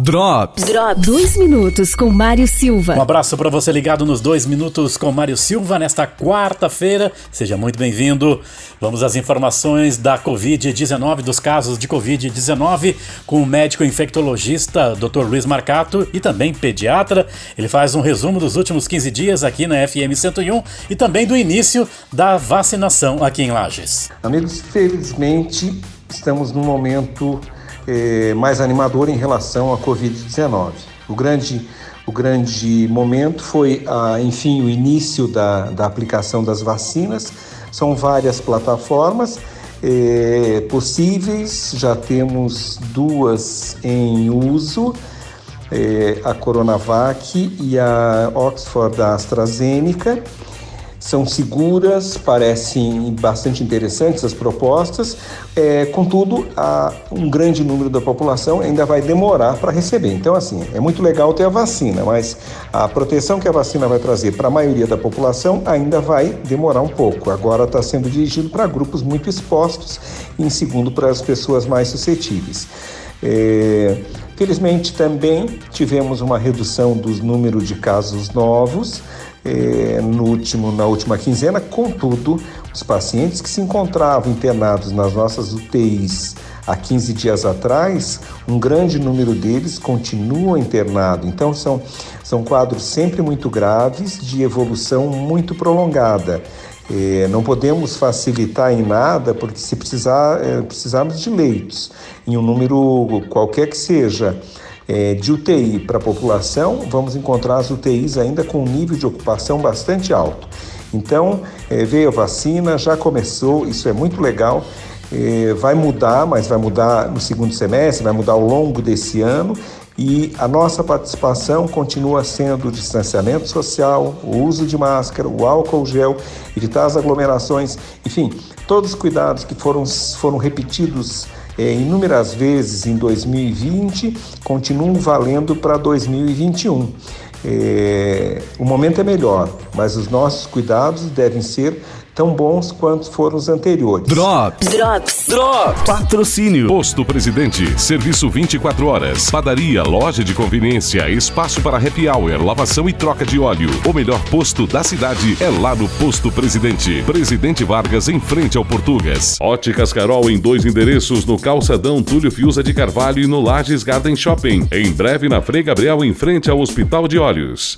Drops. Drops. Dois minutos com Mário Silva. Um abraço para você ligado nos dois minutos com Mário Silva nesta quarta-feira. Seja muito bem-vindo. Vamos às informações da Covid-19, dos casos de Covid-19, com o médico infectologista Dr. Luiz Marcato e também pediatra. Ele faz um resumo dos últimos 15 dias aqui na FM 101 e também do início da vacinação aqui em Lages. Amigos, felizmente estamos num momento é, mais animador em relação à Covid-19. O grande, o grande momento foi, a, enfim, o início da, da aplicação das vacinas. São várias plataformas é, possíveis, já temos duas em uso. É, a Coronavac e a Oxford da AstraZeneca são seguras, parecem bastante interessantes as propostas, é, contudo, um grande número da população ainda vai demorar para receber. Então, assim, é muito legal ter a vacina, mas a proteção que a vacina vai trazer para a maioria da população ainda vai demorar um pouco. Agora está sendo dirigido para grupos muito expostos e, em segundo, para as pessoas mais suscetíveis. É, felizmente, também tivemos uma redução dos números de casos novos eh, no último, na última quinzena, contudo, os pacientes que se encontravam internados nas nossas UTIs há 15 dias atrás, um grande número deles continua internado. Então, são, são quadros sempre muito graves, de evolução muito prolongada. Eh, não podemos facilitar em nada, porque se precisar, eh, precisarmos de leitos, em um número qualquer que seja, é, de UTI para a população, vamos encontrar as UTIs ainda com um nível de ocupação bastante alto. Então, é, veio a vacina, já começou, isso é muito legal. É, vai mudar, mas vai mudar no segundo semestre, vai mudar ao longo desse ano e a nossa participação continua sendo o distanciamento social, o uso de máscara, o álcool gel, evitar as aglomerações, enfim, todos os cuidados que foram, foram repetidos é, inúmeras vezes em 2020 continuam valendo para 2021. É, o momento é melhor, mas os nossos cuidados devem ser tão bons quanto foram os anteriores. Drops. Drops. Drops. Patrocínio. Posto Presidente. Serviço 24 horas. Padaria, loja de conveniência, espaço para happy hour, lavação e troca de óleo. O melhor posto da cidade é lá no Posto Presidente. Presidente Vargas em frente ao Portugas. Óticas Carol em dois endereços no Calçadão Túlio Fiuza de Carvalho e no Lages Garden Shopping. Em breve na Frei Gabriel em frente ao Hospital de Olhos.